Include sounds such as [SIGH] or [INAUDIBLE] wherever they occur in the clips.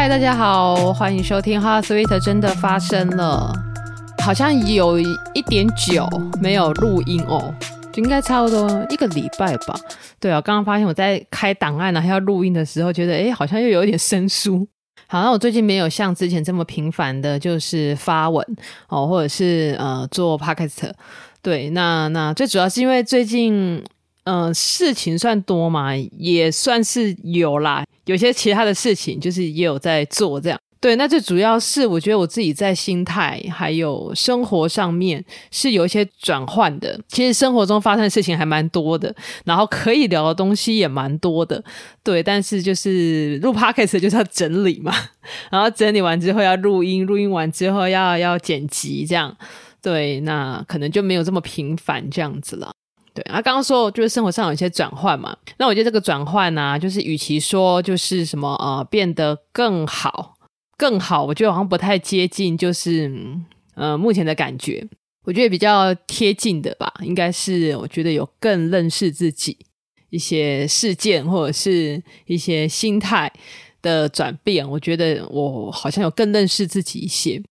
嗨，大家好，欢迎收听《HeartSweet》真的发生了。好像有一点久没有录音哦，应该差不多一个礼拜吧。对啊，刚刚发现我在开档案呢，还要录音的时候，觉得哎好像又有一点生疏。好像我最近没有像之前这么频繁的，就是发文哦，或者是呃做 Podcast。对，那那最主要是因为最近、呃、事情算多嘛，也算是有啦，有些其他的事情就是也有在做这样。对，那最主要是我觉得我自己在心态还有生活上面是有一些转换的。其实生活中发生的事情还蛮多的，然后可以聊的东西也蛮多的。对，但是就是录 podcast 就是要整理嘛，然后整理完之后要录音，录音完之后要要剪辑，这样。对，那可能就没有这么频繁这样子了。对，啊，刚刚说就是生活上有一些转换嘛，那我觉得这个转换呢、就是与其说就是什么呃变得更好。更好，我觉得好像不太接近，就是呃目前的感觉，我觉得比较贴近的吧，应该是我觉得有更认识自己一些事件或者是一些心态的转变，我觉得我好像有更认识自己一些，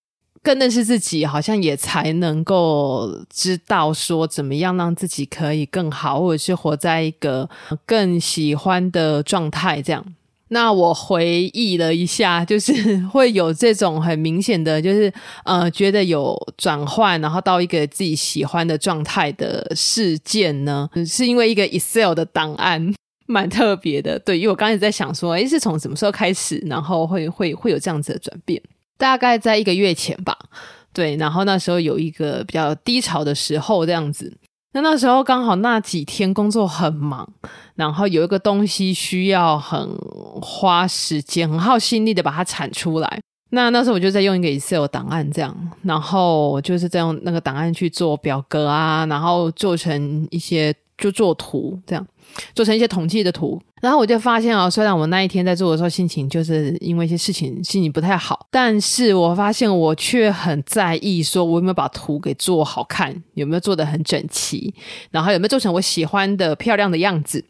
更认识自己，好像也才能够知道说怎么样让自己可以更好，或者是活在一个更喜欢的状态这样。那我回忆了一下，就是会有这种很明显的，就是呃，觉得有转换，然后到一个自己喜欢的状态的事件呢，是因为一个 Excel 的档案，[LAUGHS] 蛮特别的。对，因为我刚才在想说，诶，是从什么时候开始，然后会会会有这样子的转变？大概在一个月前吧。对，然后那时候有一个比较低潮的时候，这样子。那那时候刚好那几天工作很忙，然后有一个东西需要很花时间、很耗心力的把它产出来。那那时候我就在用一个 Excel 档案这样，然后就是在用那个档案去做表格啊，然后做成一些就做图这样。做成一些统计的图，然后我就发现啊，虽然我那一天在做的时候心情就是因为一些事情心情不太好，但是我发现我却很在意，说我有没有把图给做好看，有没有做得很整齐，然后有没有做成我喜欢的漂亮的样子。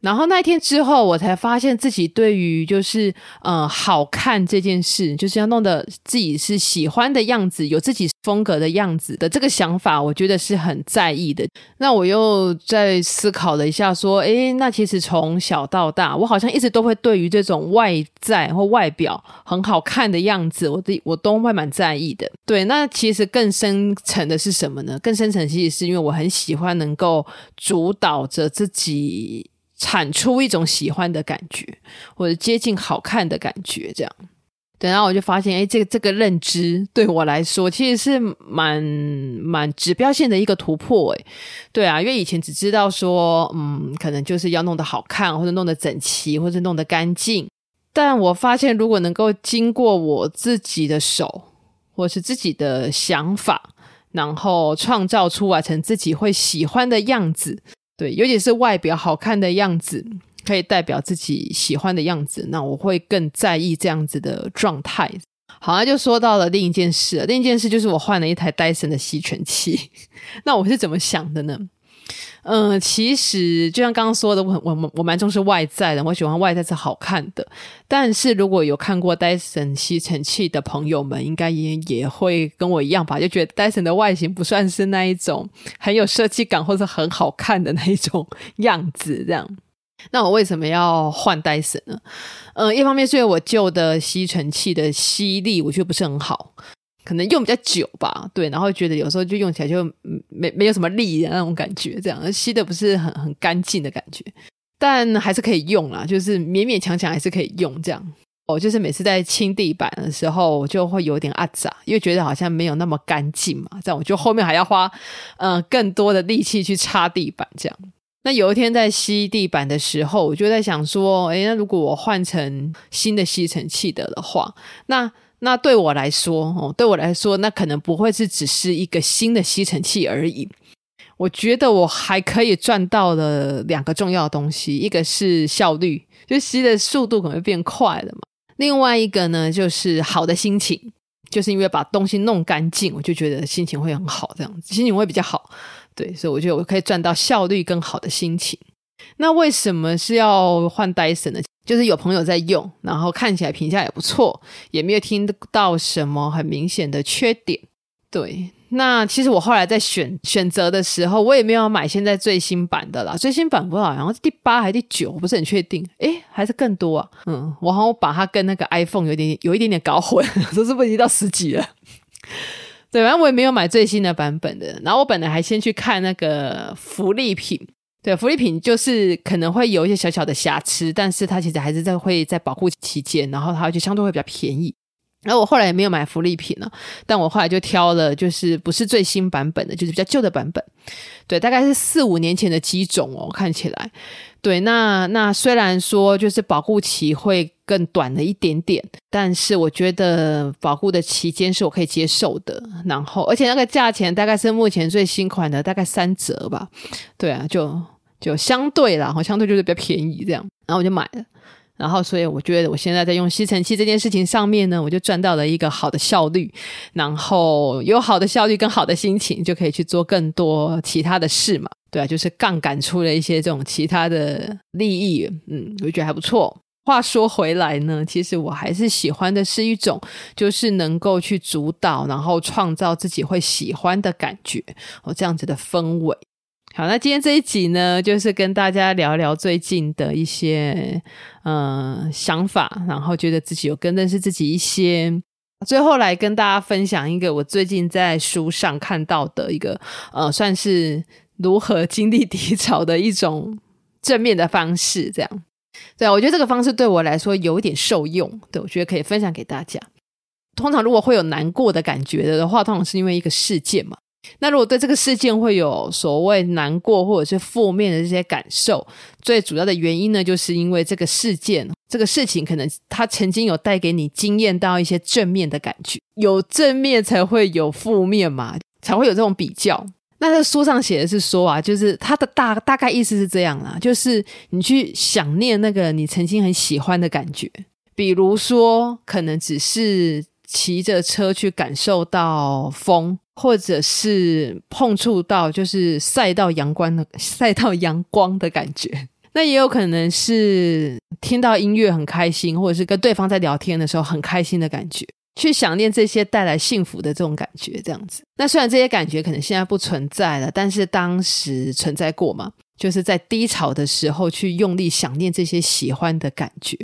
然后那一天之后，我才发现自己对于就是呃好看这件事，就是要弄得自己是喜欢的样子，有自己风格的样子的这个想法，我觉得是很在意的。那我又在思考了一下，说，诶，那其实从小到大，我好像一直都会对于这种外在或外表很好看的样子，我的我都会蛮在意的。对，那其实更深层的是什么呢？更深层其实是因为我很喜欢能够主导着自己。产出一种喜欢的感觉，或者接近好看的感觉，这样。等到我就发现，哎，这个这个认知对我来说，其实是蛮蛮指标性的一个突破，哎，对啊，因为以前只知道说，嗯，可能就是要弄得好看，或者弄得整齐，或者弄得干净。但我发现，如果能够经过我自己的手，或是自己的想法，然后创造出来成自己会喜欢的样子。对，尤其是外表好看的样子，可以代表自己喜欢的样子，那我会更在意这样子的状态。好，那就说到了另一件事，另一件事就是我换了一台戴森的吸尘器。[LAUGHS] 那我是怎么想的呢？嗯、其实就像刚刚说的，我我我蛮重视外在的，我喜欢外在是好看的。但是如果有看过戴森吸尘器的朋友们，应该也也会跟我一样吧，就觉得戴森的外形不算是那一种很有设计感或者很好看的那一种样子。这样，那我为什么要换戴森呢？嗯、一方面是因为我旧的吸尘器的吸力我觉得不是很好。可能用比较久吧，对，然后觉得有时候就用起来就没没有什么力的那种感觉，这样吸的不是很很干净的感觉，但还是可以用啦，就是勉勉强强还是可以用这样。我就是每次在清地板的时候，我就会有点阿杂，因为觉得好像没有那么干净嘛，这样我就后面还要花嗯、更多的力气去擦地板这样。那有一天在吸地板的时候，我就在想说，诶，那如果我换成新的吸尘器的的话，那那对我来说，哦，对我来说，那可能不会是只是一个新的吸尘器而已。我觉得我还可以赚到了两个重要的东西，一个是效率，就吸的速度可能会变快了嘛。另外一个呢，就是好的心情，就是因为把东西弄干净，我就觉得心情会很好，这样子心情会比较好。对，所以我觉得我可以赚到效率更好的心情。那为什么是要换戴森呢？就是有朋友在用，然后看起来评价也不错，也没有听到什么很明显的缺点。对，那其实我后来在选选择的时候，我也没有买现在最新版的啦。最新版不知道好像是第八还是第九，我不是很确定。诶，还是更多啊？嗯，我好像把它跟那个 iPhone 有点有一点点搞混，说是不是已经到十几了？[LAUGHS] 对，反正我也没有买最新的版本的。然后我本来还先去看那个福利品。对，福利品就是可能会有一些小小的瑕疵，但是它其实还是在会在保护期间，然后它就相对会比较便宜。然后我后来也没有买福利品了，但我后来就挑了就是不是最新版本的，就是比较旧的版本。对，大概是四五年前的机种哦，看起来。对，那那虽然说就是保护期会更短了一点点，但是我觉得保护的期间是我可以接受的。然后，而且那个价钱大概是目前最新款的大概三折吧。对啊，就就相对啦，相对就是比较便宜这样。然后我就买了。然后，所以我觉得我现在在用吸尘器这件事情上面呢，我就赚到了一个好的效率，然后有好的效率跟好的心情，就可以去做更多其他的事嘛。对啊，就是杠杆出了一些这种其他的利益，嗯，我觉得还不错。话说回来呢，其实我还是喜欢的是一种，就是能够去主导，然后创造自己会喜欢的感觉，哦，这样子的氛围。好，那今天这一集呢，就是跟大家聊聊最近的一些嗯、呃、想法，然后觉得自己有更认识自己一些。最后来跟大家分享一个我最近在书上看到的一个呃，算是如何经历低潮的一种正面的方式。这样，对啊，我觉得这个方式对我来说有一点受用，对，我觉得可以分享给大家。通常如果会有难过的感觉的话，通常是因为一个事件嘛。那如果对这个事件会有所谓难过或者是负面的这些感受，最主要的原因呢，就是因为这个事件、这个事情可能它曾经有带给你经验到一些正面的感觉，有正面才会有负面嘛，才会有这种比较。那在书上写的是说啊，就是它的大大概意思是这样啦，就是你去想念那个你曾经很喜欢的感觉，比如说可能只是骑着车去感受到风。或者是碰触到，就是晒到阳光的 [LAUGHS] 晒到阳光的感觉，那也有可能是听到音乐很开心，或者是跟对方在聊天的时候很开心的感觉，去想念这些带来幸福的这种感觉，这样子。那虽然这些感觉可能现在不存在了，但是当时存在过嘛，就是在低潮的时候去用力想念这些喜欢的感觉，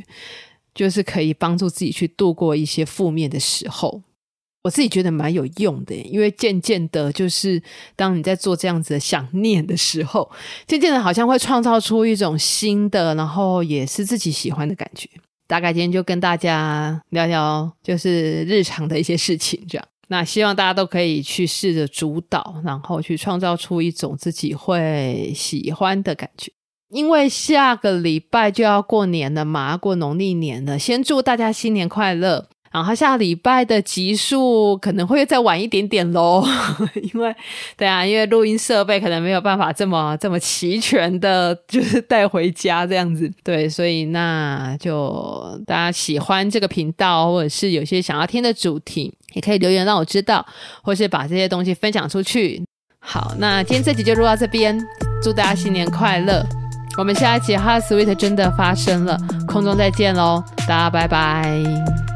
就是可以帮助自己去度过一些负面的时候。我自己觉得蛮有用的，因为渐渐的，就是当你在做这样子的想念的时候，渐渐的，好像会创造出一种新的，然后也是自己喜欢的感觉。大概今天就跟大家聊聊，就是日常的一些事情，这样。[LAUGHS] 那希望大家都可以去试着主导，然后去创造出一种自己会喜欢的感觉。因为下个礼拜就要过年了嘛，过农历年了，先祝大家新年快乐。然后下礼拜的集数可能会再晚一点点喽，[LAUGHS] 因为对啊，因为录音设备可能没有办法这么这么齐全的，就是带回家这样子。对，所以那就大家喜欢这个频道，或者是有些想要听的主题，也可以留言让我知道，或是把这些东西分享出去。好，那今天这集就录到这边，祝大家新年快乐！我们下一集哈 Sweet 真的发生了，空中再见喽，大家拜拜。